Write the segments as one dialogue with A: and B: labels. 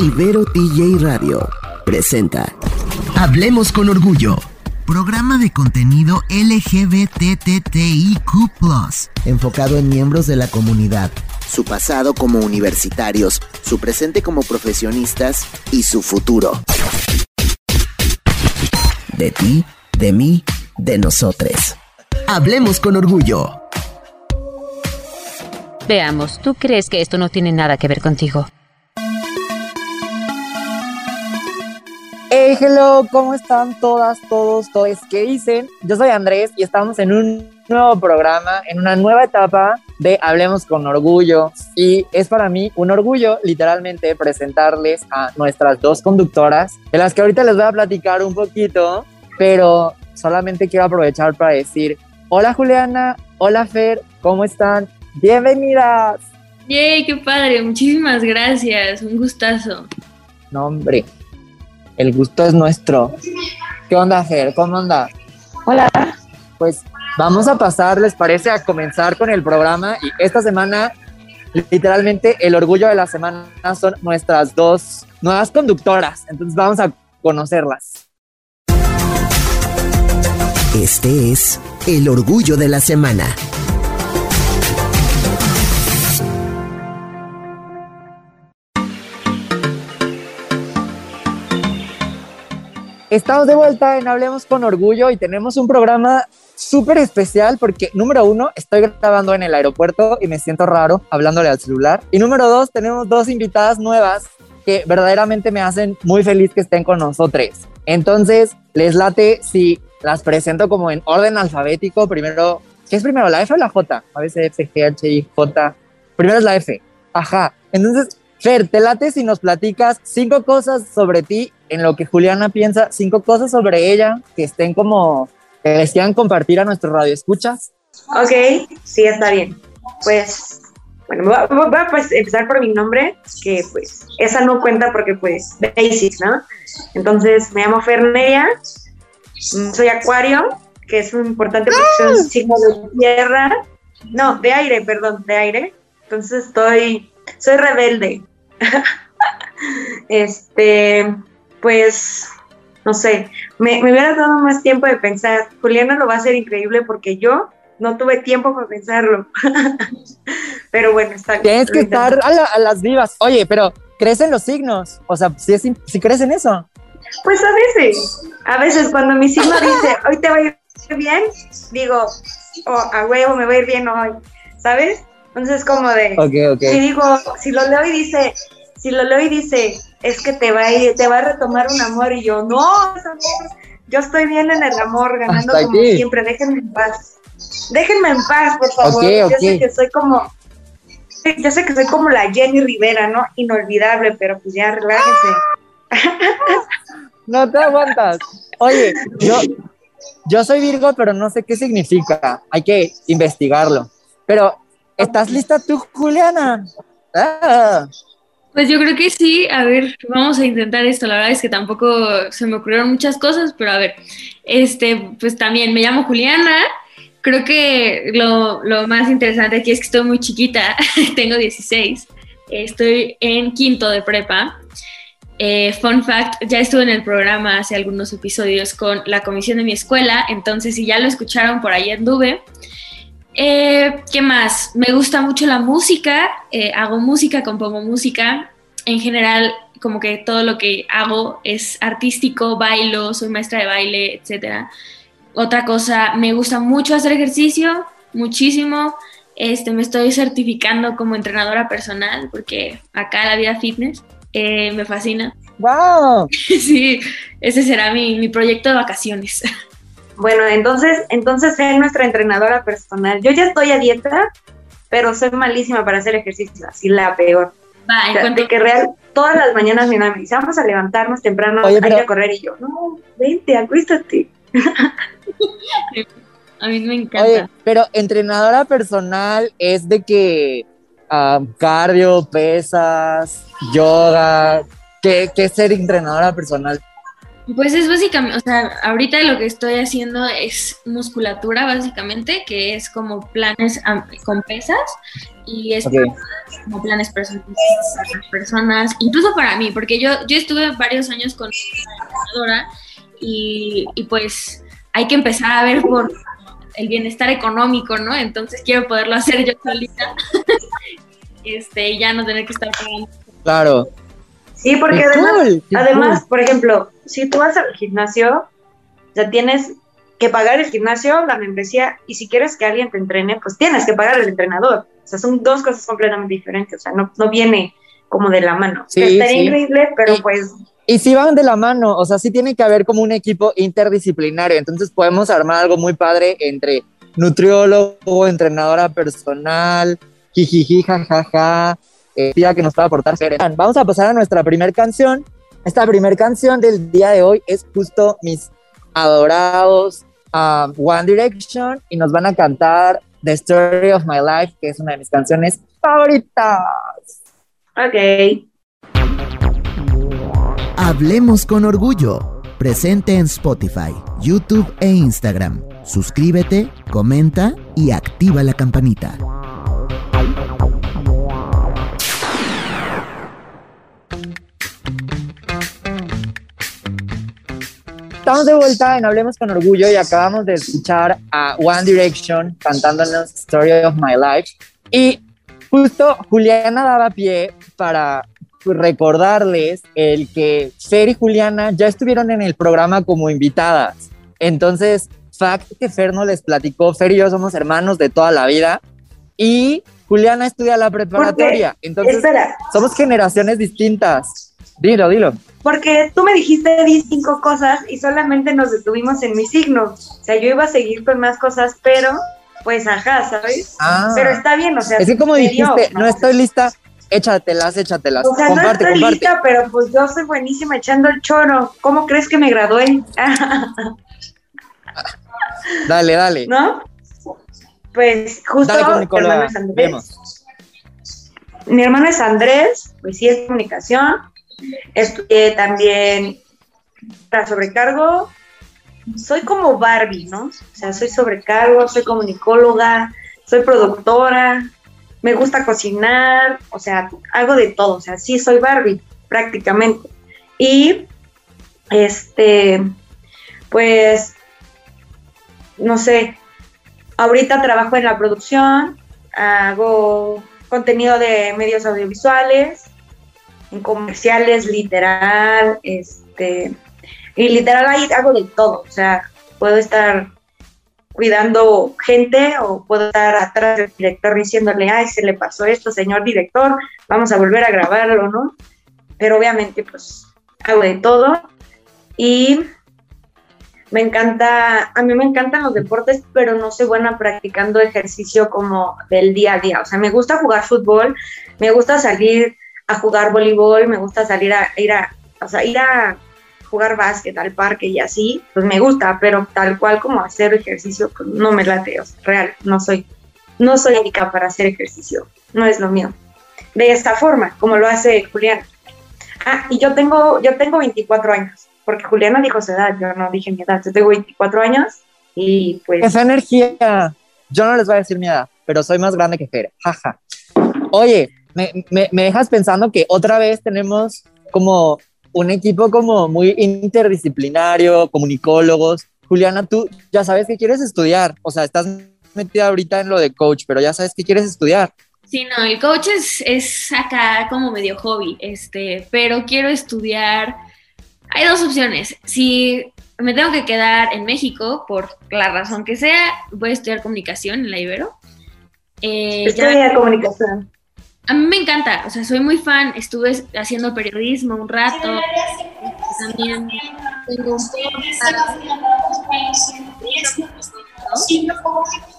A: Ibero TJ Radio presenta Hablemos con Orgullo. Programa de contenido LGBTTIQ, enfocado en miembros de la comunidad, su pasado como universitarios, su presente como profesionistas y su futuro. De ti, de mí, de nosotros. Hablemos con Orgullo.
B: Veamos, ¿tú crees que esto no tiene nada que ver contigo?
C: Hey, hello, ¿cómo están todas, todos, todos? ¿Qué dicen? Yo soy Andrés y estamos en un nuevo programa, en una nueva etapa de Hablemos con Orgullo. Y es para mí un orgullo, literalmente, presentarles a nuestras dos conductoras, de las que ahorita les voy a platicar un poquito, pero solamente quiero aprovechar para decir, hola Juliana, hola Fer, ¿cómo están? Bienvenidas.
D: Yay, qué padre, muchísimas gracias, un gustazo.
C: No, hombre, el gusto es nuestro. ¿Qué onda, Fer? ¿Cómo anda?
E: Hola.
C: Pues vamos a pasar, ¿les parece? A comenzar con el programa. Y esta semana, literalmente, el orgullo de la semana son nuestras dos nuevas conductoras. Entonces vamos a conocerlas.
A: Este es el orgullo de la semana.
C: Estamos de vuelta en Hablemos con Orgullo y tenemos un programa súper especial porque, número uno, estoy grabando en el aeropuerto y me siento raro hablándole al celular. Y número dos, tenemos dos invitadas nuevas que verdaderamente me hacen muy feliz que estén con nosotros. Entonces, les late si las presento como en orden alfabético. Primero, ¿qué es primero, la F o la J? A veces F, G, H, I, J. Primero es la F. Ajá. Entonces, Fer, te late si nos platicas cinco cosas sobre ti en lo que Juliana piensa, cinco cosas sobre ella que estén como, que les quieran compartir a nuestro radio escuchas.
E: Ok, sí, está bien. Pues, bueno, voy a, pues, empezar por mi nombre, que pues esa no cuenta porque pues basic, ¿no? Entonces, me llamo Ferneria, soy acuario, que es un importante un signo de tierra, no, de aire, perdón, de aire. Entonces estoy, soy rebelde, este, pues, no sé, me, me, hubiera dado más tiempo de pensar. Juliana lo va a hacer increíble porque yo no tuve tiempo para pensarlo. pero bueno, está bien.
C: Tienes que estar a, las vivas. Oye, pero crecen los signos. O sea, si, es, si crecen eso.
E: Pues a veces, a veces cuando mi signo dice, hoy te va a ir bien, digo, oh, a huevo me va a ir bien hoy, ¿sabes? Entonces, como de, si digo, si lo leo y dice, si lo leo y dice, es que te va a ir, te va a retomar un amor, y yo, no, yo estoy bien en el amor, ganando como siempre, déjenme en paz. Déjenme en paz, por favor. yo sé que soy como, yo sé que soy como la Jenny Rivera, ¿no? Inolvidable, pero pues ya relájense.
C: no te aguantas. Oye, yo, yo soy Virgo, pero no sé qué significa. Hay que investigarlo. Pero ¿Estás lista tú, Juliana? Ah.
D: Pues yo creo que sí. A ver, vamos a intentar esto. La verdad es que tampoco se me ocurrieron muchas cosas, pero a ver, este, pues también me llamo Juliana. Creo que lo, lo más interesante aquí es que estoy muy chiquita. Tengo 16. Estoy en quinto de prepa. Eh, fun fact, ya estuve en el programa hace algunos episodios con la comisión de mi escuela, entonces si ya lo escucharon, por ahí anduve. Eh, ¿Qué más? Me gusta mucho la música, eh, hago música, compongo música. En general, como que todo lo que hago es artístico, bailo, soy maestra de baile, etc. Otra cosa, me gusta mucho hacer ejercicio, muchísimo. Este, me estoy certificando como entrenadora personal porque acá la vida fitness eh, me fascina.
C: ¡Wow!
D: sí, ese será mi, mi proyecto de vacaciones.
E: Bueno, entonces, entonces es nuestra entrenadora personal. Yo ya estoy a dieta, pero soy malísima para hacer ejercicio, así la peor. Va, de que real, todas las mañanas mi mamá me dice, vamos a levantarnos temprano, hay que correr, y yo, no, vente, acuéstate.
D: a mí me encanta. Oye,
C: pero entrenadora personal es de que um, cardio, pesas, yoga, ¿qué, ¿qué es ser entrenadora personal?
D: Pues es básicamente, o sea, ahorita lo que estoy haciendo es musculatura básicamente, que es como planes con pesas y es como planes personales para las personas, incluso para mí, porque yo, yo estuve varios años con una entrenadora y, y pues hay que empezar a ver por el bienestar económico, ¿no? Entonces quiero poderlo hacer yo solita este, y ya no tener que estar pagando.
C: Claro.
E: Sí, porque además, además por ejemplo, si tú vas al gimnasio, ya tienes que pagar el gimnasio, la membresía, y si quieres que alguien te entrene, pues tienes que pagar al entrenador. O sea, son dos cosas completamente diferentes, o sea, no, no viene como de la mano. Sí, Estaría increíble, pero pues...
C: Y si van de la mano, o sea, sí tiene que haber como un equipo interdisciplinario, entonces podemos armar algo muy padre entre nutriólogo, entrenadora personal, jijiji, jajaja, eh, tía que nos va a aportar. Vamos a pasar a nuestra primera canción. Esta primera canción del día de hoy es justo mis adorados um, One Direction y nos van a cantar The Story of My Life, que es una de mis canciones favoritas.
E: Ok.
A: Hablemos con orgullo. Presente en Spotify, YouTube e Instagram. Suscríbete, comenta y activa la campanita.
C: Estamos de vuelta en Hablemos con Orgullo y acabamos de escuchar a One Direction cantándonos Story of My Life. Y justo Juliana daba pie para recordarles el que Fer y Juliana ya estuvieron en el programa como invitadas. Entonces, fact que Fer no les platicó, Fer y yo somos hermanos de toda la vida y Juliana estudia la preparatoria. Entonces, somos generaciones distintas. Dilo, dilo.
E: Porque tú me dijiste di cinco cosas y solamente nos detuvimos en mi signo. O sea, yo iba a seguir con más cosas, pero pues ajá, ¿sabes? Ah. pero está bien, o sea.
C: Es que como dijiste, no, estoy lista, échatelas, échatelas.
E: O sea, comparte, no estoy lista, pero pues yo soy buenísima echando el choro. ¿Cómo crees que me gradué?
C: dale, dale.
E: ¿No? Pues justo
C: dale con Nicolás, mi hermano
E: Mi hermano es Andrés, pues sí es comunicación Estudié también para sobrecargo. Soy como Barbie, ¿no? O sea, soy sobrecargo, soy comunicóloga, soy productora, me gusta cocinar, o sea, hago de todo, o sea, sí soy Barbie prácticamente. Y este, pues, no sé, ahorita trabajo en la producción, hago contenido de medios audiovisuales, en comerciales, literal, este, y literal ahí hago de todo, o sea, puedo estar cuidando gente o puedo estar atrás del director diciéndole, ay, se le pasó esto, señor director, vamos a volver a grabarlo, ¿no? Pero obviamente, pues, hago de todo y me encanta, a mí me encantan los deportes, pero no soy buena practicando ejercicio como del día a día. O sea, me gusta jugar fútbol, me gusta salir a jugar voleibol, me gusta salir a ir a, o sea, ir a jugar básquet al parque y así, pues me gusta, pero tal cual como hacer ejercicio, pues no me late, o sea, real, no soy, no soy indicada para hacer ejercicio, no es lo mío. De esta forma, como lo hace Juliana. Ah, y yo tengo, yo tengo 24 años, porque Juliana dijo su edad, yo no dije mi edad, yo tengo 24 años y pues...
C: Esa energía, yo no les voy a decir mi edad, pero soy más grande que Fer, jaja. Oye, me, me, dejas pensando que otra vez tenemos como un equipo como muy interdisciplinario, comunicólogos. Juliana, tú ya sabes que quieres estudiar, o sea, estás metida ahorita en lo de coach, pero ya sabes que quieres estudiar.
D: Sí, no, el coach es, es acá como medio hobby, este, pero quiero estudiar. Hay dos opciones. Si me tengo que quedar en México, por la razón que sea, voy a estudiar comunicación en la Ibero.
E: Eh, Estudia comunicación
D: a mí me encanta, o sea, soy muy fan, estuve haciendo periodismo un rato, también tengo un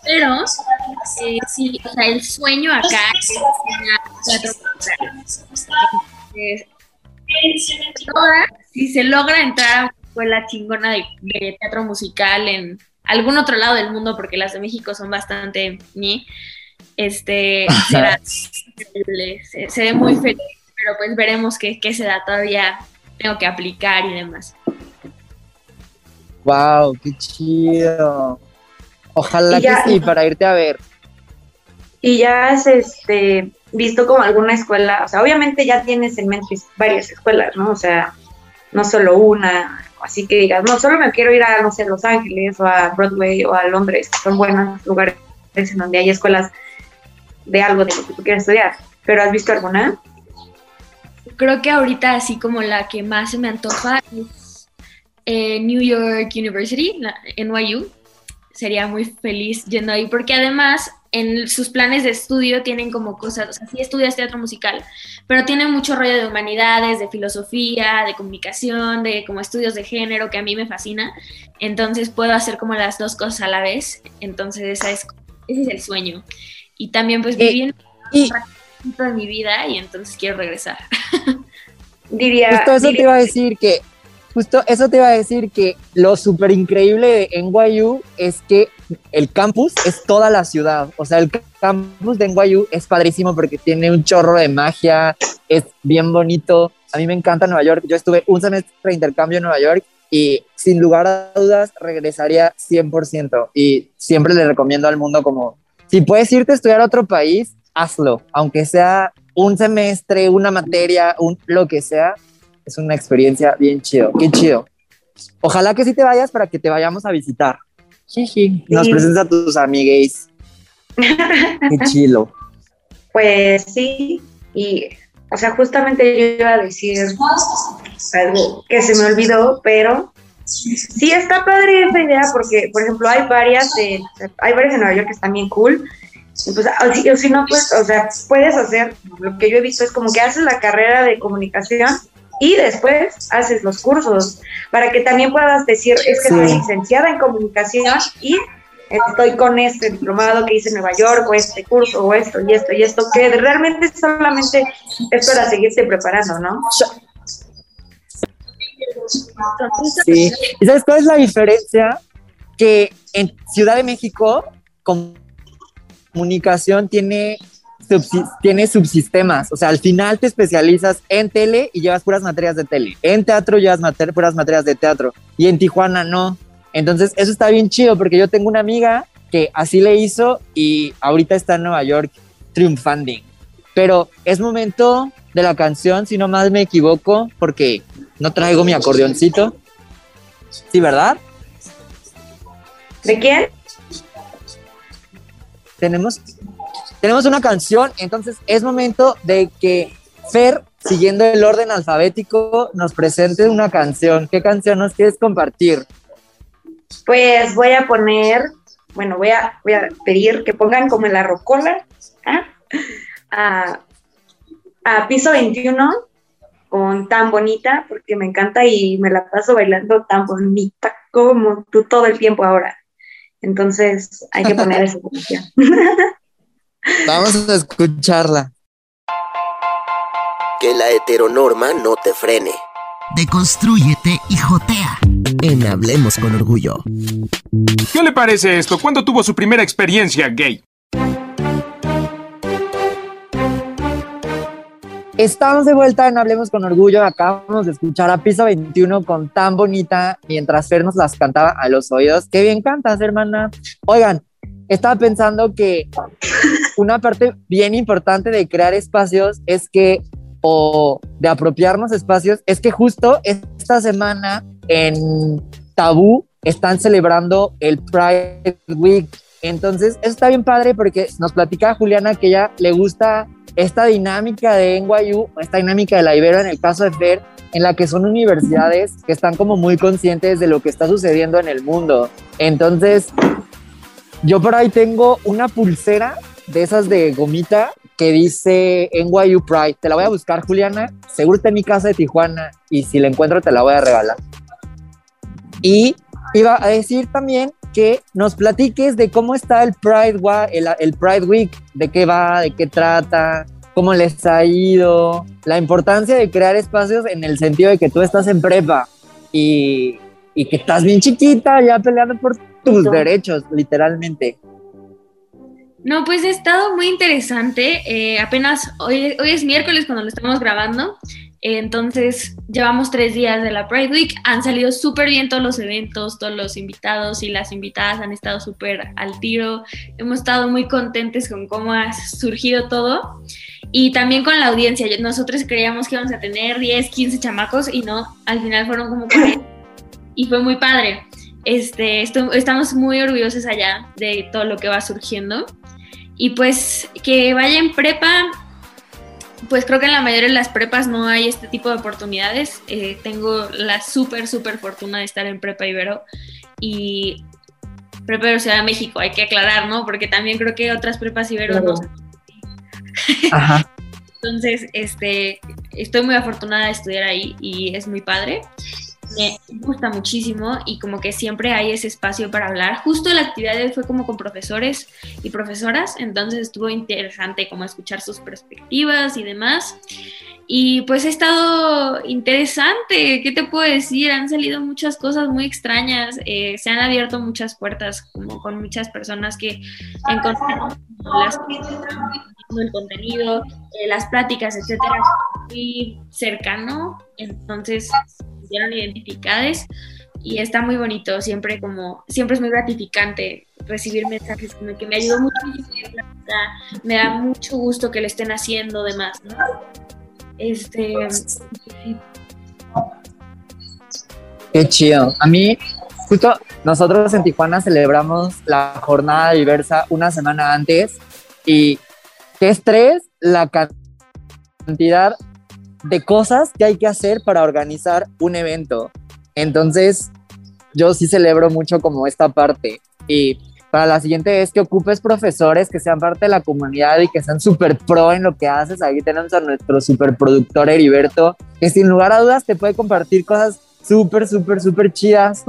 D: pero eh, sí, o sea, el sueño acá es si se logra entrar a una escuela chingona de, de, teatro musical en algún otro lado del mundo, porque las de México son bastante ni este, será increíble, se, ve muy feliz, pero pues veremos qué, qué se da, todavía tengo que aplicar y demás.
C: Wow, qué chido. Ojalá que sí, para irte a ver.
E: Y ya es este, visto como alguna escuela, o sea, obviamente ya tienes en mente varias escuelas, ¿no? O sea, no solo una, así que digas, no, solo me quiero ir a, no sé, Los Ángeles o a Broadway o a Londres, que son buenos lugares en donde hay escuelas de algo de lo que tú quieres estudiar. ¿Pero has visto alguna?
D: Creo que ahorita así como la que más se me antoja es eh, New York University, NYU. Sería muy feliz yendo ahí porque además en sus planes de estudio tienen como cosas, o sea, sí estudias teatro musical, pero tiene mucho rollo de humanidades, de filosofía, de comunicación, de como estudios de género, que a mí me fascina. Entonces puedo hacer como las dos cosas a la vez. Entonces esa es, ese es el sueño. Y también pues viví en un de mi vida y entonces quiero regresar.
C: Diría... Justo eso te iba a decir que Justo eso te iba a decir que lo súper increíble de NYU es que el campus es toda la ciudad. O sea, el campus de NYU es padrísimo porque tiene un chorro de magia, es bien bonito. A mí me encanta Nueva York. Yo estuve un semestre de intercambio en Nueva York y sin lugar a dudas regresaría 100%. Y siempre le recomiendo al mundo como, si puedes irte a estudiar a otro país, hazlo, aunque sea un semestre, una materia, un, lo que sea, es una experiencia bien chido, qué chido. Ojalá que sí te vayas para que te vayamos a visitar. Nos presentas a tus amigues. Qué chido.
E: Pues sí, y o sea, justamente yo iba a decir algo que se me olvidó, pero sí está padre esa idea porque, por ejemplo, hay varias de, hay varias en Nueva York que están bien cool. Pues, o si no, pues, o sea, puedes hacer, lo que yo he visto es como que haces la carrera de comunicación y después haces los cursos para que también puedas decir, es que soy licenciada en comunicación y estoy con este diplomado que hice en Nueva York o este curso o esto y esto y esto, que realmente solamente es para seguirse preparando, ¿no?
C: ¿Y sabes cuál es la diferencia? Que en Ciudad de México, comunicación tiene tiene subsistemas, o sea, al final te especializas en tele y llevas puras materias de tele. En teatro llevas puras materias de teatro y en Tijuana no. Entonces, eso está bien chido porque yo tengo una amiga que así le hizo y ahorita está en Nueva York triunfando. Pero es momento de la canción, si no más me equivoco, porque no traigo mi acordeoncito. ¿Sí, verdad?
E: ¿De quién?
C: Tenemos tenemos una canción, entonces es momento de que Fer, siguiendo el orden alfabético, nos presente una canción. ¿Qué canción nos quieres compartir?
E: Pues voy a poner, bueno, voy a, voy a pedir que pongan como en la rocola ¿ah? a, a piso 21 con tan bonita, porque me encanta y me la paso bailando tan bonita como tú todo el tiempo ahora. Entonces hay que poner esa canción.
C: Vamos a escucharla.
A: Que la heteronorma no te frene. Deconstrúyete y jotea. En Hablemos con Orgullo.
F: ¿Qué le parece esto? ¿Cuándo tuvo su primera experiencia gay?
C: Estamos de vuelta en Hablemos con Orgullo. Acabamos de escuchar a Piso 21 con tan bonita mientras Fer nos las cantaba a los oídos. Qué bien cantas, hermana. Oigan, estaba pensando que una parte bien importante de crear espacios es que, o de apropiarnos espacios, es que justo esta semana en Tabú están celebrando el Pride Week. Entonces, eso está bien padre porque nos platica Juliana que ella le gusta esta dinámica de NYU, esta dinámica de la Ibero en el caso de Fer, en la que son universidades que están como muy conscientes de lo que está sucediendo en el mundo. Entonces, yo por ahí tengo una pulsera de esas de gomita que dice NYU Pride. Te la voy a buscar, Juliana. Seguro está en mi casa de Tijuana y si la encuentro te la voy a regalar. Y iba a decir también que nos platiques de cómo está el Pride, el, el Pride Week, de qué va, de qué trata, cómo les ha ido, la importancia de crear espacios en el sentido de que tú estás en prepa y, y que estás bien chiquita ya peleando por tus derechos, literalmente.
D: No, pues ha estado muy interesante. Eh, apenas hoy, hoy es miércoles cuando lo estamos grabando. entonces llevamos tres días de la Pride Week. Han salido súper bien todos los eventos, todos los invitados y las invitadas han estado súper al tiro. Hemos estado muy contentes con cómo ha surgido todo. Y también con la audiencia, nosotros creíamos que íbamos a tener 10, 15 chamacos y no, al final fueron como 40 y fue muy padre. Este, estamos muy orgullosos allá de todo lo que va surgiendo. Y pues que vaya en prepa, pues creo que en la mayoría de las prepas no hay este tipo de oportunidades. Eh, tengo la súper, súper fortuna de estar en Prepa Ibero y Prepa Ibero Ciudad de México, hay que aclarar, ¿no? Porque también creo que otras prepas Ibero no Ajá. Entonces, este, estoy muy afortunada de estudiar ahí y es muy padre me gusta muchísimo y como que siempre hay ese espacio para hablar. Justo la actividad de hoy fue como con profesores y profesoras, entonces estuvo interesante como escuchar sus perspectivas y demás. Y pues ha estado interesante, ¿qué te puedo decir? Han salido muchas cosas muy extrañas, eh, se han abierto muchas puertas como con muchas personas que encontraron las el contenido, eh, las pláticas, etcétera, muy cercano, entonces sintieron identificadas y está muy bonito, siempre como, siempre es muy gratificante recibir mensajes como que me ayudó mucho, me da mucho gusto que le estén haciendo demás, ¿no? Este,
C: Qué chido. A mí, justo nosotros en Tijuana celebramos la jornada diversa una semana antes y qué estrés la cantidad de cosas que hay que hacer para organizar un evento. Entonces, yo sí celebro mucho como esta parte. Y para la siguiente vez que ocupes profesores que sean parte de la comunidad y que sean súper pro en lo que haces, ahí tenemos a nuestro súper productor Heriberto, que sin lugar a dudas te puede compartir cosas súper, súper, súper chidas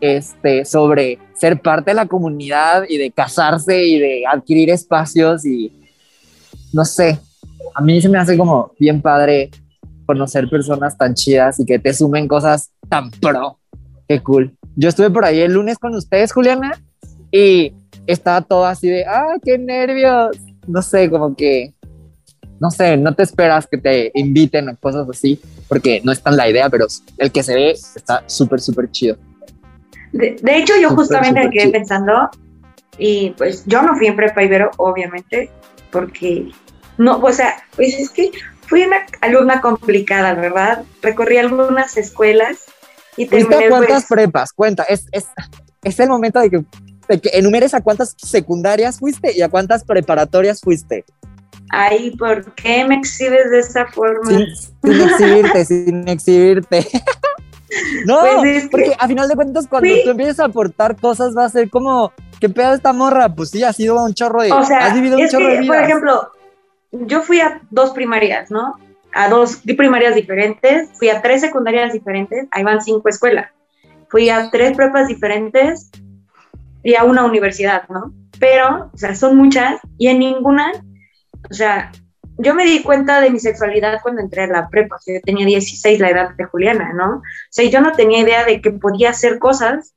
C: este, sobre ser parte de la comunidad y de casarse y de adquirir espacios y no sé, a mí se me hace como bien padre conocer personas tan chidas y que te sumen cosas tan pro. Qué cool. Yo estuve por ahí el lunes con ustedes, Juliana, y estaba todo así de, ¡ah, qué nervios! No sé, como que, no sé, no te esperas que te inviten a cosas así, porque no es tan la idea, pero el que se ve está súper, súper chido.
E: De, hecho, yo justamente me quedé pensando, y pues yo no fui en prepa Ibero, obviamente, porque no, o sea, pues es que fui una alumna complicada, ¿verdad? Recorrí algunas escuelas y
C: terminé... cuántas pues, prepas? Cuenta, es, es, es el momento de que, de que enumeres a cuántas secundarias fuiste y a cuántas preparatorias fuiste.
E: Ay, ¿por qué me exhibes de esa forma?
C: Sin, exhibirte, sin exhibirte. no, pues porque a final de cuentas cuando tú empieces a aportar cosas va a ser como, ¿qué pedo esta morra? Pues sí, ha sido un chorro de...
E: O sea, has vivido un chorro de vidas. Por ejemplo, yo fui a dos primarias, ¿no? A dos primarias diferentes, fui a tres secundarias diferentes, ahí van cinco escuelas. Fui a tres prepas diferentes y a una universidad, ¿no? Pero, o sea, son muchas y en ninguna, o sea, yo me di cuenta de mi sexualidad cuando entré a la prepa, yo tenía 16, la edad de Juliana, ¿no? O sea, yo no tenía idea de que podía hacer cosas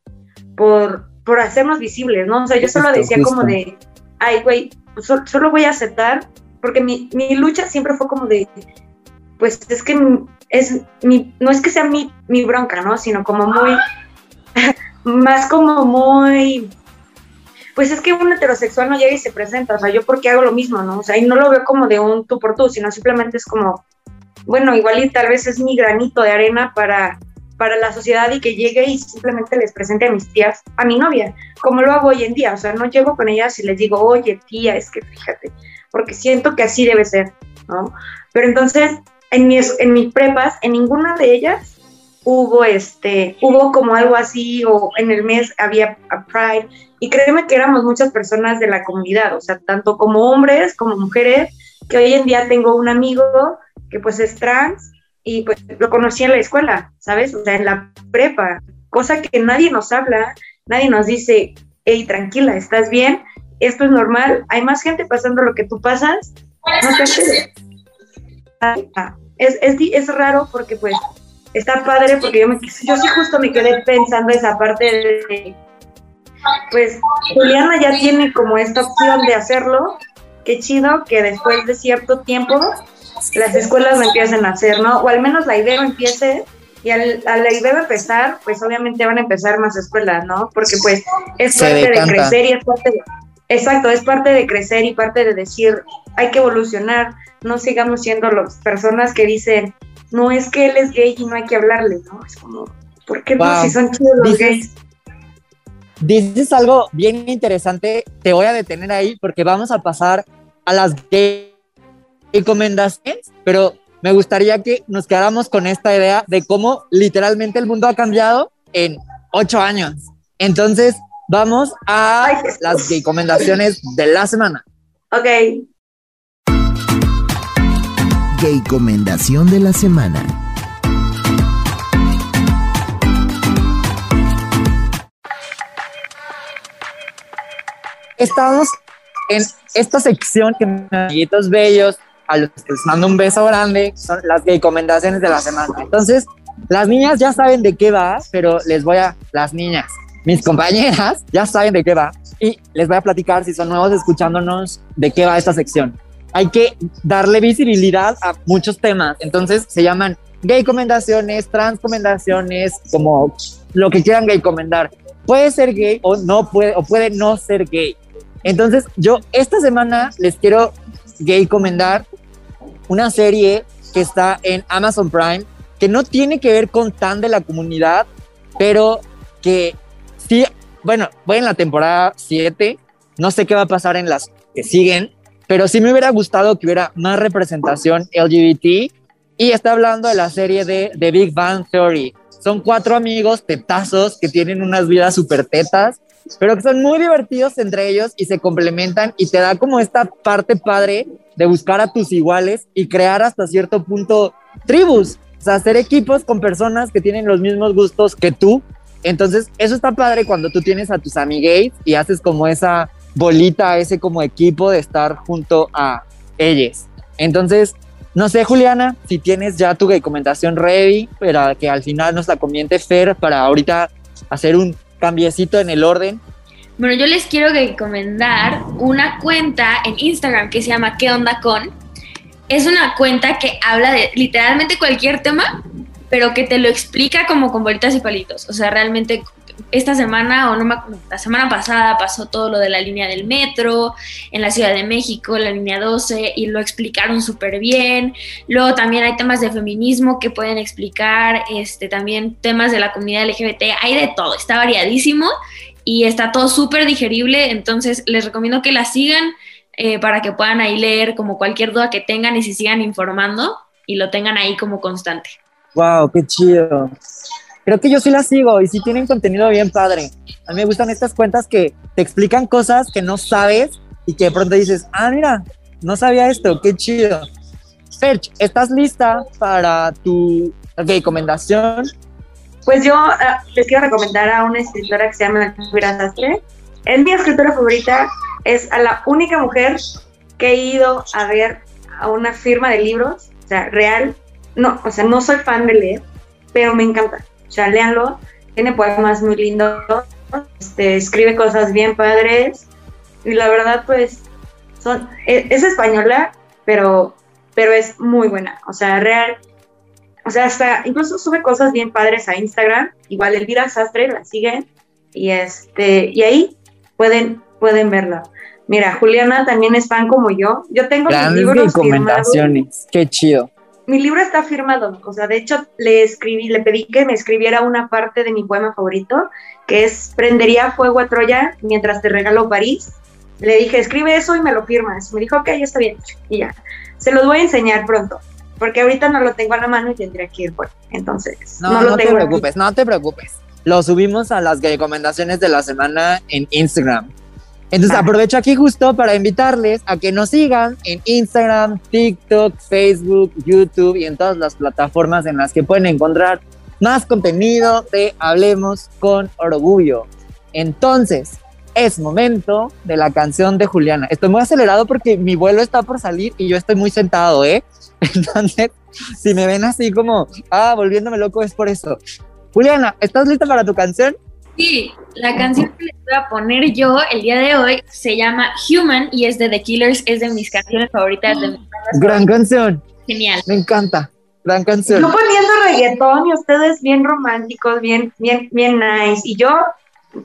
E: por, por hacernos visibles, ¿no? O sea, yo solo decía como de, ay, güey, solo voy a aceptar porque mi, mi, lucha siempre fue como de, pues es que es mi, no es que sea mi, mi bronca, ¿no? Sino como muy, más como muy, pues es que un heterosexual no llega y se presenta, o sea, yo porque hago lo mismo, ¿no? O sea, y no lo veo como de un tú por tú, sino simplemente es como, bueno, igual y tal vez es mi granito de arena para, para la sociedad y que llegue y simplemente les presente a mis tías, a mi novia, como lo hago hoy en día, o sea, no llego con ellas y les digo, oye, tía, es que fíjate, porque siento que así debe ser, ¿no? Pero entonces, en mis, en mis prepas, en ninguna de ellas hubo este, hubo como algo así, o en el mes había Pride, y créeme que éramos muchas personas de la comunidad, o sea, tanto como hombres como mujeres, que hoy en día tengo un amigo que pues es trans, y pues lo conocí en la escuela, ¿sabes? O sea, en la prepa, cosa que nadie nos habla, nadie nos dice, hey, tranquila, ¿estás bien? Esto es normal, hay más gente pasando lo que tú pasas, no es, es, es, raro porque pues está padre porque yo, me, yo sí justo me quedé pensando esa parte de, pues Juliana ya tiene como esta opción de hacerlo, qué chido que después de cierto tiempo las escuelas lo empiecen a hacer, ¿no? O al menos la idea empiece y al, a la idea empezar, pues obviamente van a empezar más escuelas, ¿no? Porque pues es parte de crecer y es parte de exacto, es parte de crecer y parte de decir, hay que evolucionar, no sigamos siendo las personas que dicen, no es que él es gay y no hay que hablarle, ¿no? Es como, ¿por qué no? Si son chidos los gays.
C: Dices algo bien interesante, te voy a detener ahí porque vamos a pasar a las gay recomendaciones, pero me gustaría que nos quedáramos con esta idea de cómo literalmente el mundo ha cambiado en ocho años. Entonces, vamos a las recomendaciones de la semana.
E: Ok.
A: Gay recomendación de la semana.
C: Estamos en esta sección que amiguitos bellos, a los que les mando un beso grande, son las gay recomendaciones de la semana. Entonces, las niñas ya saben de qué va, pero les voy a, las niñas, mis compañeras ya saben de qué va y les voy a platicar si son nuevos escuchándonos de qué va esta sección. Hay que darle visibilidad a muchos temas, entonces se llaman gay recomendaciones, trans recomendaciones, como lo que quieran gay recomendar. Puede ser gay o no puede o puede no ser gay. Entonces, yo esta semana les quiero gay recomendar una serie que está en Amazon Prime, que no tiene que ver con tan de la comunidad, pero que sí, bueno, voy en la temporada 7, no sé qué va a pasar en las que siguen, pero sí me hubiera gustado que hubiera más representación LGBT y está hablando de la serie de The Big Bang Theory. Son cuatro amigos tetazos que tienen unas vidas súper tetas, pero que son muy divertidos entre ellos y se complementan y te da como esta parte padre de buscar a tus iguales y crear hasta cierto punto tribus, o sea, hacer equipos con personas que tienen los mismos gustos que tú. Entonces, eso está padre cuando tú tienes a tus amigues y haces como esa bolita, ese como equipo de estar junto a ellos. Entonces, no sé, Juliana, si tienes ya tu recomendación ready, para que al final nos la comiente Fer para ahorita hacer un cambiecito en el orden.
D: Bueno, yo les quiero recomendar una cuenta en Instagram que se llama ¿Qué onda con? Es una cuenta que habla de literalmente cualquier tema, pero que te lo explica como con bolitas y palitos. O sea, realmente esta semana, o no la semana pasada pasó todo lo de la línea del metro en la Ciudad de México, la línea 12, y lo explicaron súper bien. Luego también hay temas de feminismo que pueden explicar, este, también temas de la comunidad LGBT, hay de todo, está variadísimo y está todo súper digerible, entonces les recomiendo que la sigan eh, para que puedan ahí leer como cualquier duda que tengan y se sigan informando y lo tengan ahí como constante.
C: ¡Wow! ¡Qué chido! creo que yo sí las sigo y sí tienen contenido bien padre. A mí me gustan estas cuentas que te explican cosas que no sabes y que de pronto dices, ah, mira, no sabía esto, qué chido. Serge, ¿estás lista para tu recomendación?
E: Pues yo ah, les quiero recomendar a una escritora que se llama Elvira Sastre. Es mi escritora favorita, es a la única mujer que he ido a ver a una firma de libros, o sea, real. No, o sea, no soy fan de leer, pero me encanta. O sea, léanlo. Tiene poemas muy lindos. Este, escribe cosas bien padres. Y la verdad, pues, son, e, es, española, pero, pero es muy buena. O sea, real. O sea, hasta incluso sube cosas bien padres a Instagram. Igual Elvira Sastre la siguen. Y este, y ahí pueden, pueden verla. Mira, Juliana también es fan como yo. Yo tengo
C: mis libros recomendaciones. Qué chido
E: mi libro está firmado, o sea, de hecho le escribí, le pedí que me escribiera una parte de mi poema favorito, que es Prendería fuego a Troya mientras te regalo París. Le dije, escribe eso y me lo firmas. Me dijo, ok, está bien. Y ya. Se los voy a enseñar pronto, porque ahorita no lo tengo a la mano y tendría que ir por. Entonces,
C: no, no, te preocupes, no te preocupes. Lo subimos a las recomendaciones de la semana en Instagram. Entonces aprovecho aquí justo para invitarles a que nos sigan en Instagram, TikTok, Facebook, YouTube y en todas las plataformas en las que pueden encontrar más contenido de Hablemos con Orgullo. Entonces, es momento de la canción de Juliana. Estoy muy acelerado porque mi vuelo está por salir y yo estoy muy sentado, ¿eh? Entonces, si me ven así como, ah, volviéndome loco es por eso. Juliana, ¿estás lista para tu canción?
D: Sí, la canción que les voy a poner yo el día de hoy se llama Human y es de The Killers, es de mis canciones favoritas. De mis
C: Gran canción.
D: Genial.
C: Me encanta. Gran canción.
E: Yo poniendo reggaetón y ustedes bien románticos, bien, bien, bien nice. Y yo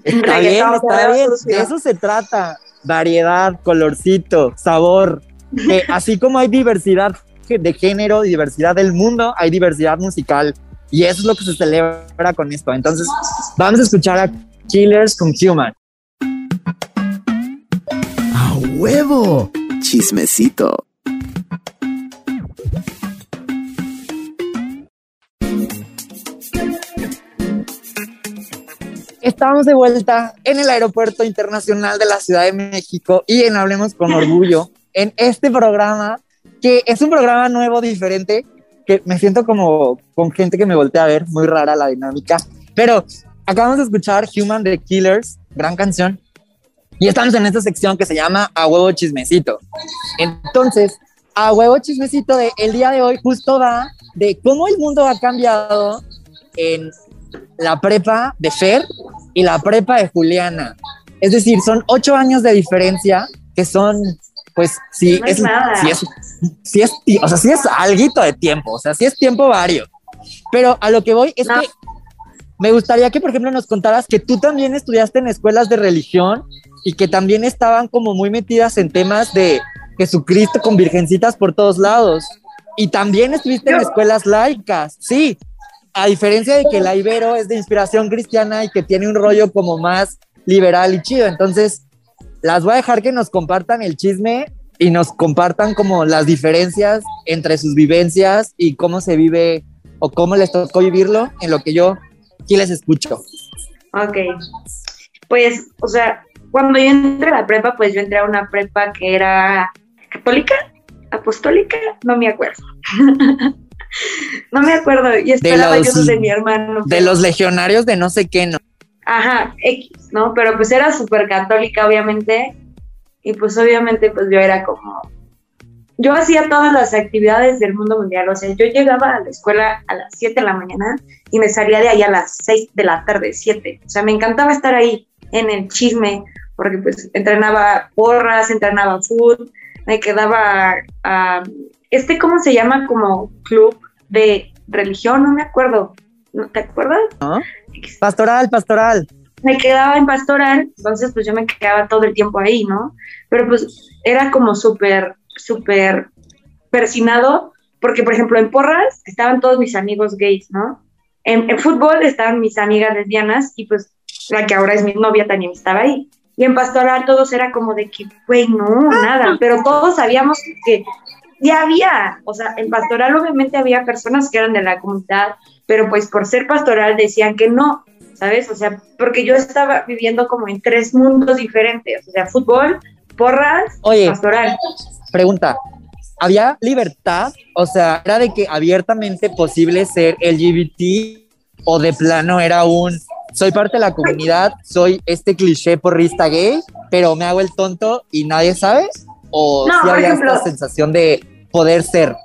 C: Está bien, está bien. De eso se trata. variedad, colorcito, sabor. Que así como hay diversidad de género, diversidad del mundo, hay diversidad musical. Y eso es lo que se celebra con esto. Entonces, vamos a escuchar a Killers con Human.
A: ¡A huevo! Chismecito.
C: Estamos de vuelta en el Aeropuerto Internacional de la Ciudad de México y en Hablemos con Orgullo, en este programa, que es un programa nuevo, diferente, que me siento como con gente que me voltea a ver, muy rara la dinámica. Pero acabamos de escuchar Human the Killers, gran canción, y estamos en esta sección que se llama A Huevo Chismecito. Entonces, A Huevo Chismecito de el día de hoy justo va de cómo el mundo ha cambiado en la prepa de Fer y la prepa de Juliana. Es decir, son ocho años de diferencia que son, pues, sí, es, sí es, sí es, o sea, sí es alguito de tiempo, o sea, sí es tiempo vario. Pero a lo que voy es que me gustaría que, por ejemplo, nos contaras que tú también estudiaste en escuelas de religión y que también estaban como muy metidas en temas de Jesucristo con virgencitas por todos lados. Y también estuviste en escuelas laicas, sí, a diferencia de que la Ibero es de inspiración cristiana y que tiene un rollo como más liberal y chido. Entonces, las voy a dejar que nos compartan el chisme y nos compartan como las diferencias entre sus vivencias y cómo se vive o cómo les tocó vivirlo en lo que yo aquí les escucho.
E: Ok. Pues, o sea, cuando yo entré a la prepa, pues yo entré a una prepa que era católica, apostólica, no me acuerdo. no me acuerdo. Y esperaba de yo de mi hermano.
C: De los legionarios de no sé qué, ¿no?
E: Ajá, X, ¿no? Pero pues era súper católica, obviamente. Y pues obviamente pues yo era como... Yo hacía todas las actividades del mundo mundial. O sea, yo llegaba a la escuela a las 7 de la mañana y me salía de ahí a las 6 de la tarde, 7. O sea, me encantaba estar ahí en el chisme, porque pues entrenaba porras, entrenaba fútbol, me quedaba a este, ¿cómo se llama? Como club de religión, no me acuerdo. ¿No te acuerdas?
C: Pastoral, pastoral.
E: Me quedaba en pastoral, entonces pues yo me quedaba todo el tiempo ahí, ¿no? Pero pues era como súper, súper persinado, porque por ejemplo en porras estaban todos mis amigos gays, ¿no? En, en, fútbol estaban mis amigas lesbianas y pues la que ahora es mi novia también estaba ahí. Y en pastoral todos era como de que, güey, no, nada, pero todos sabíamos que ya había, o sea, en pastoral obviamente había personas que eran de la comunidad, pero pues por ser pastoral decían que no, ¿sabes? O sea, porque yo estaba viviendo como en tres mundos diferentes, o sea, fútbol, porras,
C: Oye,
E: pastoral.
C: Pregunta, ¿había libertad? O sea, ¿era de que abiertamente posible ser LGBT o de plano era un, soy parte de la comunidad, soy este cliché porrista gay, pero me hago el tonto y nadie sabe? ¿O si había esta sensación de poder ser.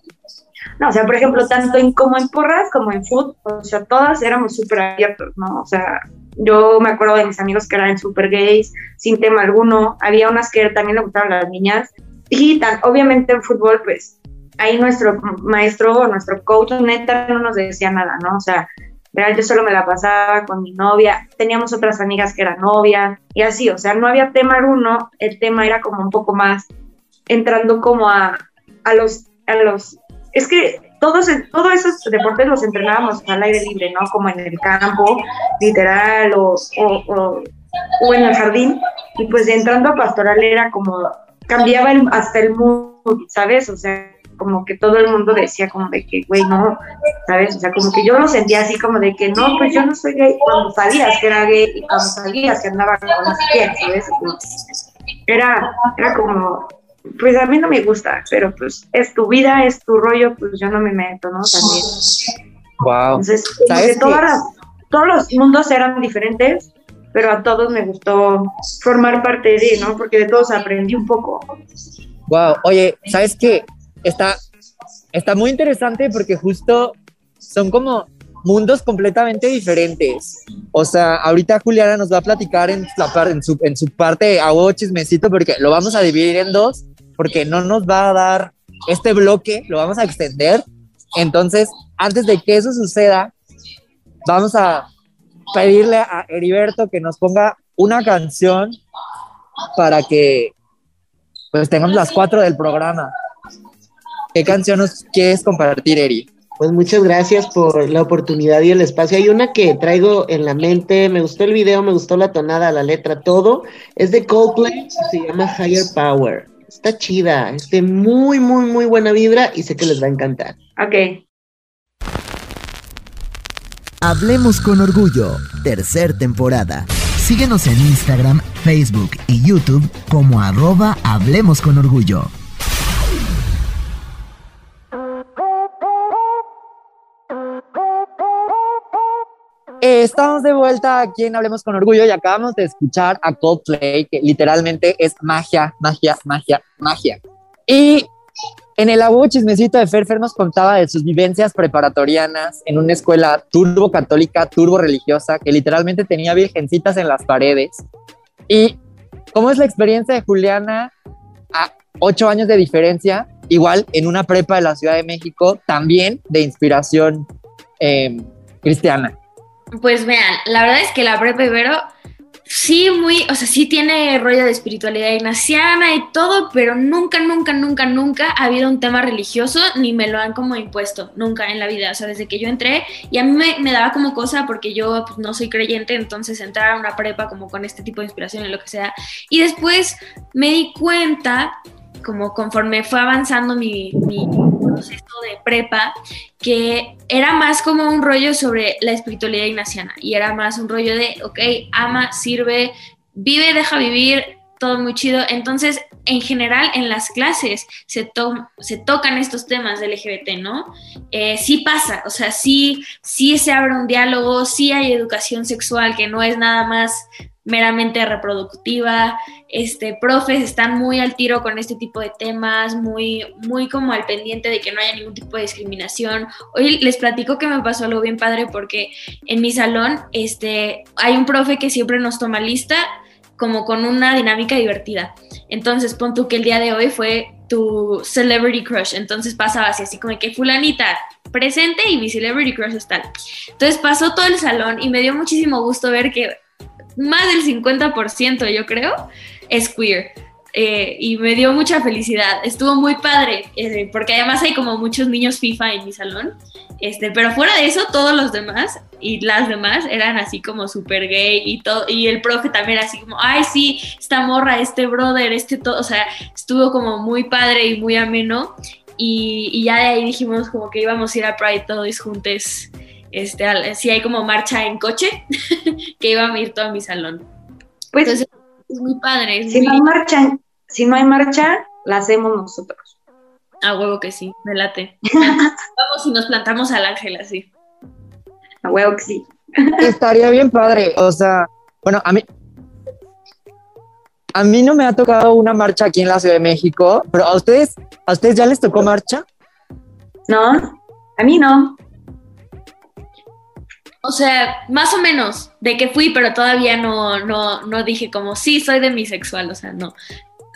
E: No, o sea, por ejemplo, tanto en como en porras como en food, o sea, todas éramos súper abiertos, ¿no? O sea, yo me acuerdo de mis amigos que eran súper gays, sin tema alguno. Había unas que también le gustaban las niñas. Y tan, obviamente en fútbol, pues, ahí nuestro maestro o nuestro coach neta no nos decía nada, ¿no? O sea, real yo solo me la pasaba con mi novia. Teníamos otras amigas que eran novias y así, o sea, no había tema alguno. El tema era como un poco más entrando como a, a los, a los, es que todos, todos esos deportes los entrenábamos al aire libre, ¿no? Como en el campo, literal, o, en el jardín. Y pues entrando a pastoral era como, cambiaba hasta el mundo, ¿sabes? O sea, como que todo el mundo decía como de que, güey, no, ¿sabes? O sea, como que yo lo sentía así como de que, no, pues yo no soy gay cuando sabías que era gay y cuando sabías que andaba con los pies, ¿sabes? Era, era como, pues a mí no me gusta, pero pues es tu vida, es tu rollo, pues yo no me meto, ¿no? También.
C: Wow.
E: Entonces, todas todos los mundos eran diferentes, pero a todos me gustó formar parte de, ¿no? Porque de todos aprendí un poco.
C: Wow, oye, ¿sabes qué? Está, está muy interesante porque justo son como mundos completamente diferentes. O sea, ahorita Juliana nos va a platicar en, la, en, su, en su parte a huevo chismecito porque lo vamos a dividir en dos porque no nos va a dar este bloque, lo vamos a extender. Entonces, antes de que eso suceda, vamos a pedirle a Heriberto que nos ponga una canción para que pues tengamos las cuatro del programa. ¿Qué canción nos quieres compartir, Eri?
G: Pues muchas gracias por la oportunidad y el espacio. Hay una que traigo en la mente, me gustó el video, me gustó la tonada, la letra, todo. Es de Coldplay, se llama Higher Power. Está chida, es de muy, muy, muy buena vibra y sé que les va a encantar.
E: Ok.
A: Hablemos con Orgullo, tercer temporada. Síguenos en Instagram, Facebook y YouTube como arroba Hablemos con Orgullo.
C: Estamos de vuelta aquí en Hablemos con Orgullo y acabamos de escuchar a Coldplay, que literalmente es magia, magia, magia, magia. Y en el abu chismecito de Fer, Fer nos contaba de sus vivencias preparatorianas en una escuela turbo católica, turbo religiosa, que literalmente tenía virgencitas en las paredes. Y cómo es la experiencia de Juliana a ocho años de diferencia, igual en una prepa de la Ciudad de México, también de inspiración eh, cristiana.
D: Pues vean, la verdad es que la prepa Ibero sí, muy, o sea, sí tiene rollo de espiritualidad ignaciana y todo, pero nunca, nunca, nunca, nunca ha habido un tema religioso ni me lo han como impuesto, nunca en la vida, o sea, desde que yo entré y a mí me, daba como cosa porque yo pues, no soy creyente, entonces entrar a una prepa como con este tipo de inspiración y lo que sea. Y después me di cuenta, como conforme fue avanzando mi, proceso de prepa, que era más como un rollo sobre la espiritualidad ignaciana y era más un rollo de, ok, ama, sirve, vive, deja vivir, todo muy chido. Entonces, en general, en las clases se, se tocan estos temas del LGBT, ¿no? Eh, sí pasa, o sea, sí, sí se abre un diálogo, sí hay educación sexual que no es nada más meramente reproductiva, este, profes están muy al tiro con este tipo de temas, muy, muy como al pendiente de que no haya ningún tipo de discriminación. Hoy les platico que me pasó algo bien padre porque en mi salón este, hay un profe que siempre nos toma lista como con una dinámica divertida. Entonces, pon tú que el día de hoy fue tu celebrity crush, entonces pasaba así, así como que fulanita presente y mi celebrity crush es tal. Entonces pasó todo el salón y me dio muchísimo gusto ver que más del 50%, yo creo, es queer. Eh, y me dio mucha felicidad. Estuvo muy padre, eh, porque además hay como muchos niños FIFA en mi salón. Este, pero fuera de eso, todos los demás y las demás eran así como súper gay y todo, y el profe también así como, ay, sí, esta morra, este brother, este todo, o sea, estuvo como muy padre y muy ameno. Y, y ya de ahí dijimos como que íbamos a ir a Pride todos juntos este, si hay como marcha en coche, que iba a ir todo mi salón. Pues es muy padre.
E: si, No hay marcha, si no hay marcha, la hacemos nosotros.
D: A huevo que sí, me late. Vamos y nos plantamos al ángel así.
E: A huevo que sí.
C: Estaría bien padre, o sea, bueno, a mí, a mí no me ha tocado una marcha aquí en la Ciudad de México, pero a ustedes, ¿a ustedes ya les tocó marcha?
E: No, a mí no.
D: O sea, más o menos, de que fui, pero todavía no, no, no dije como, sí, soy demisexual, o sea, no.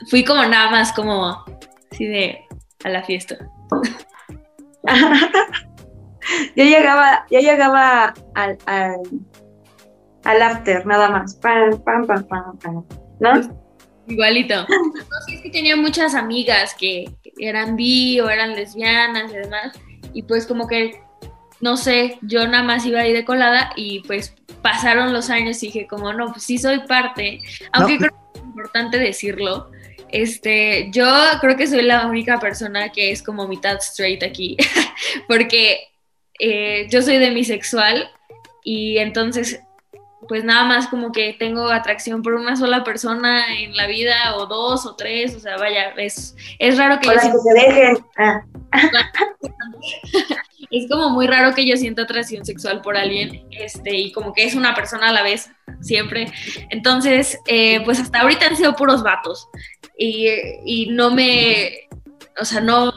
D: Fui como nada más como, así de, a la fiesta.
E: yo llegaba, yo llegaba al, al, after, nada más. Pam, pam, pam, pam, pam. ¿No?
D: Igualito. No, sí, es que tenía muchas amigas que eran bi o eran lesbianas y demás. Y pues como que no sé, yo nada más iba ahí de colada y pues pasaron los años y dije como, no, pues sí soy parte, aunque creo que es importante decirlo, este, yo creo que soy la única persona que es como mitad straight aquí, porque eh, yo soy demisexual y entonces pues nada más como que tengo atracción por una sola persona en la vida o dos o tres, o sea, vaya, es, es raro que...
E: Yo se dejen. Ah.
D: es como muy raro que yo sienta atracción sexual por alguien, este, y como que es una persona a la vez, siempre. Entonces, eh, pues hasta ahorita han sido puros vatos. Y, y no me, o sea, no,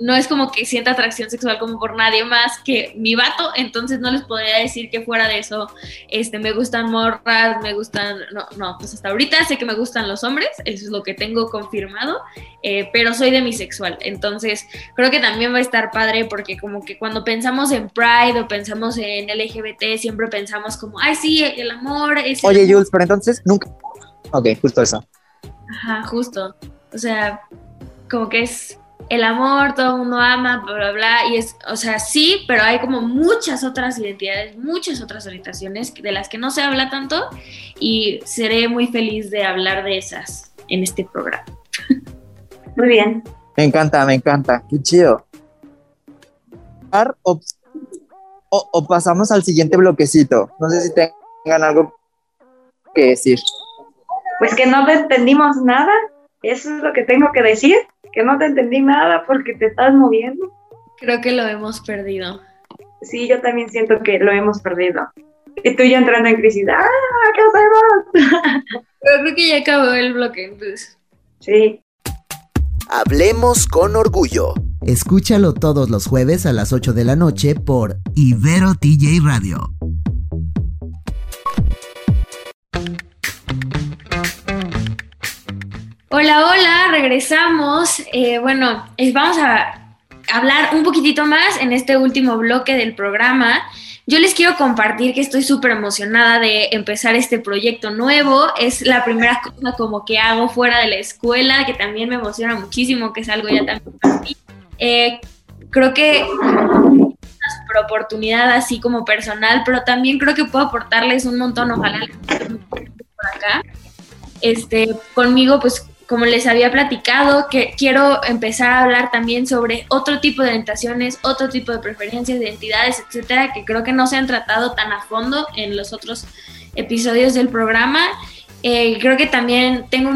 D: no es como que sienta atracción sexual como por nadie más que mi vato, entonces no les podría decir que fuera de eso, este, me gustan morras, me gustan, no, no, pues hasta ahorita sé que me gustan los hombres, eso es lo que tengo confirmado, eh, pero soy demisexual, entonces creo que también va a estar padre porque como que cuando pensamos en Pride o pensamos en LGBT, siempre pensamos como, ay, sí, el amor es...
C: Oye, Jules, pero entonces nunca... Ok, justo eso.
D: Ajá, justo. O sea, como que es el amor, todo el mundo ama, bla, bla, bla, y es, o sea, sí, pero hay como muchas otras identidades, muchas otras orientaciones de las que no se habla tanto y seré muy feliz de hablar de esas en este programa.
E: Muy bien.
C: Me encanta, me encanta, qué chido. O, o pasamos al siguiente bloquecito. No sé si tengan algo que decir.
E: Pues que no entendimos nada, eso es lo que tengo que decir que no te entendí nada porque te estás moviendo.
D: Creo que lo hemos perdido.
E: Sí, yo también siento que lo hemos perdido. Y tú ya entrando en crisis, ¡ah! ¿Qué hacemos?
D: Pero creo que ya acabó el bloque, entonces.
E: Sí.
A: Hablemos con orgullo. Escúchalo todos los jueves a las 8 de la noche por Ibero TJ Radio.
D: Hola, hola, regresamos. Eh, bueno, vamos a hablar un poquitito más en este último bloque del programa. Yo les quiero compartir que estoy súper emocionada de empezar este proyecto nuevo. Es la primera cosa como que hago fuera de la escuela, que también me emociona muchísimo, que es algo ya también para mí. Eh, creo que una super oportunidad así como personal, pero también creo que puedo aportarles un montón, ojalá por acá. Este, conmigo, pues como les había platicado, que quiero empezar a hablar también sobre otro tipo de orientaciones, otro tipo de preferencias, de identidades, etcétera, que creo que no se han tratado tan a fondo en los otros episodios del programa. Eh, creo que también tengo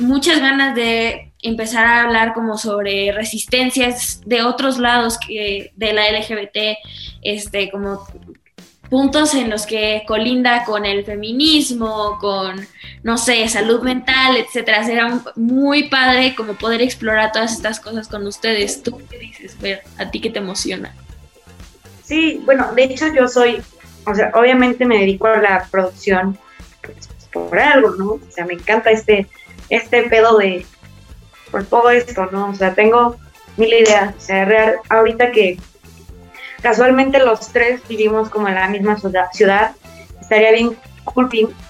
D: muchas ganas de empezar a hablar como sobre resistencias de otros lados que de la LGBT, este, como puntos en los que colinda con el feminismo, con, no sé, salud mental, etcétera. Será muy padre como poder explorar todas estas cosas con ustedes. ¿Tú qué dices, Ver? ¿A ti qué te emociona?
E: Sí, bueno, de hecho yo soy, o sea, obviamente me dedico a la producción pues, por algo, ¿no? O sea, me encanta este, este pedo de, por todo esto, ¿no? O sea, tengo mil ideas. O sea, real, ahorita que casualmente los tres vivimos como en la misma ciudad, estaría bien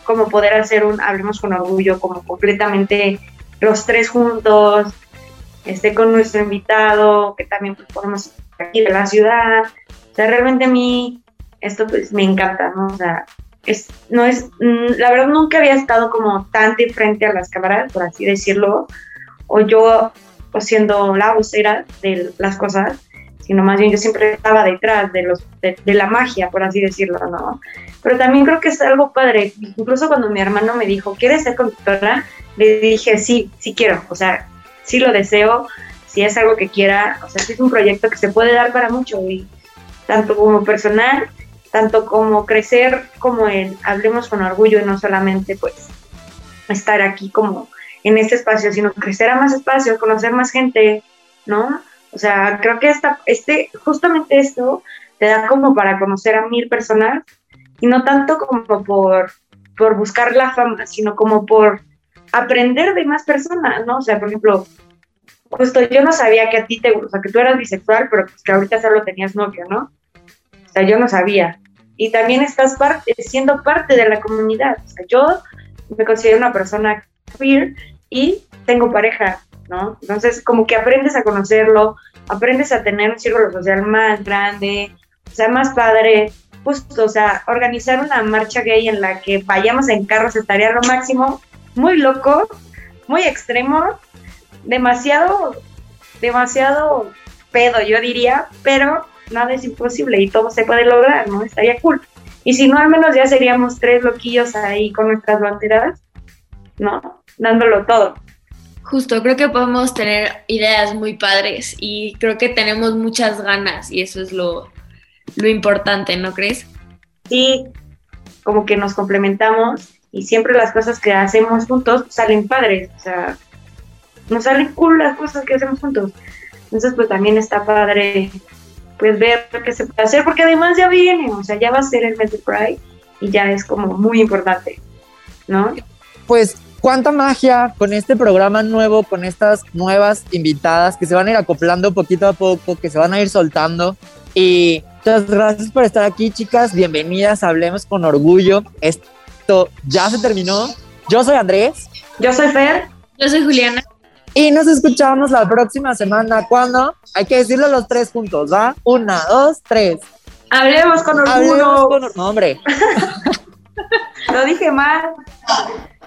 E: como poder hacer un Hablemos con Orgullo, como completamente los tres juntos, este, con nuestro invitado, que también pues, podemos aquí de la ciudad. O sea, realmente a mí esto pues me encanta, ¿no? O sea, es, no es, mm, la verdad nunca había estado como tan de frente a las cámaras, por así decirlo, o yo siendo la vocera de las cosas, sino más bien yo siempre estaba detrás de, los, de, la magia, por así decirlo, ¿no? Pero también creo que es algo padre, incluso cuando mi hermano me dijo, ¿quieres ser conductora? Le dije, sí, sí quiero, o sea, sí lo deseo, si es algo que quiera, o sea, es un proyecto que se puede dar para mucho, y tanto como personal, tanto como crecer como en Hablemos con Orgullo no solamente pues estar aquí como en este espacio, sino crecer a más espacios, conocer más gente, ¿no? O sea, creo que esta, este, justamente esto te da como para conocer a mil personas y no tanto como por, por buscar la fama, sino como por aprender de más personas, ¿no? O sea, por ejemplo, justo yo no sabía que a ti te, o sea, que tú eras bisexual, pero pues que ahorita solo tenías novio, ¿no? O sea, yo no sabía. Y también estás parte, siendo parte de la comunidad. O sea, yo me considero una persona queer y tengo pareja ¿no? Entonces, como que aprendes a conocerlo, aprendes a tener un círculo social más grande, o sea, más padre, justo, o sea, organizar una marcha gay en la que vayamos en carros estaría lo máximo, muy loco, muy extremo, demasiado, demasiado pedo, yo diría, pero nada es imposible y todo se puede lograr, ¿no? Estaría cool. Y si no, al menos ya seríamos tres loquillos ahí con nuestras banderas, ¿no? Dándolo todo.
D: Justo, creo que podemos tener ideas muy padres y creo que tenemos muchas ganas y eso es lo, importante, ¿no crees?
E: Sí, como que nos complementamos y siempre las cosas que hacemos juntos salen padres, o sea, nos salen cool las cosas que hacemos juntos. Entonces, pues también está padre pues ver qué se puede hacer, porque además ya viene, o sea, ya va a ser el Mental Pride y ya es como muy importante, ¿no?
C: Pues cuánta magia con este programa nuevo, con estas nuevas invitadas que se van a ir acoplando poquito a poco, que se van a ir soltando. Y muchas gracias por estar aquí, chicas. Bienvenidas, hablemos con orgullo. Esto ya se terminó. Yo soy Andrés.
E: Yo soy Fer.
D: Yo soy Juliana.
C: Y nos escuchamos la próxima semana. ¿Cuándo? Hay que decirlo los tres juntos, ¿va? Una, dos, tres.
E: Hablemos con orgullo. Hablemos con
C: No, hombre.
E: Lo dije mal.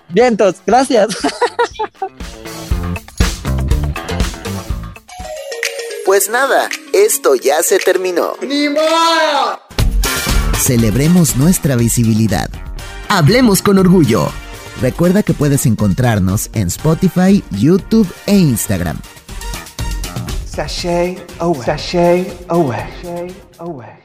C: Vientos, gracias.
A: Pues nada, esto ya se terminó. ¡Ni modo! Celebremos nuestra visibilidad. Hablemos con orgullo. Recuerda que puedes encontrarnos en Spotify, YouTube e Instagram. Sashay away. Sashay away. Sashay away.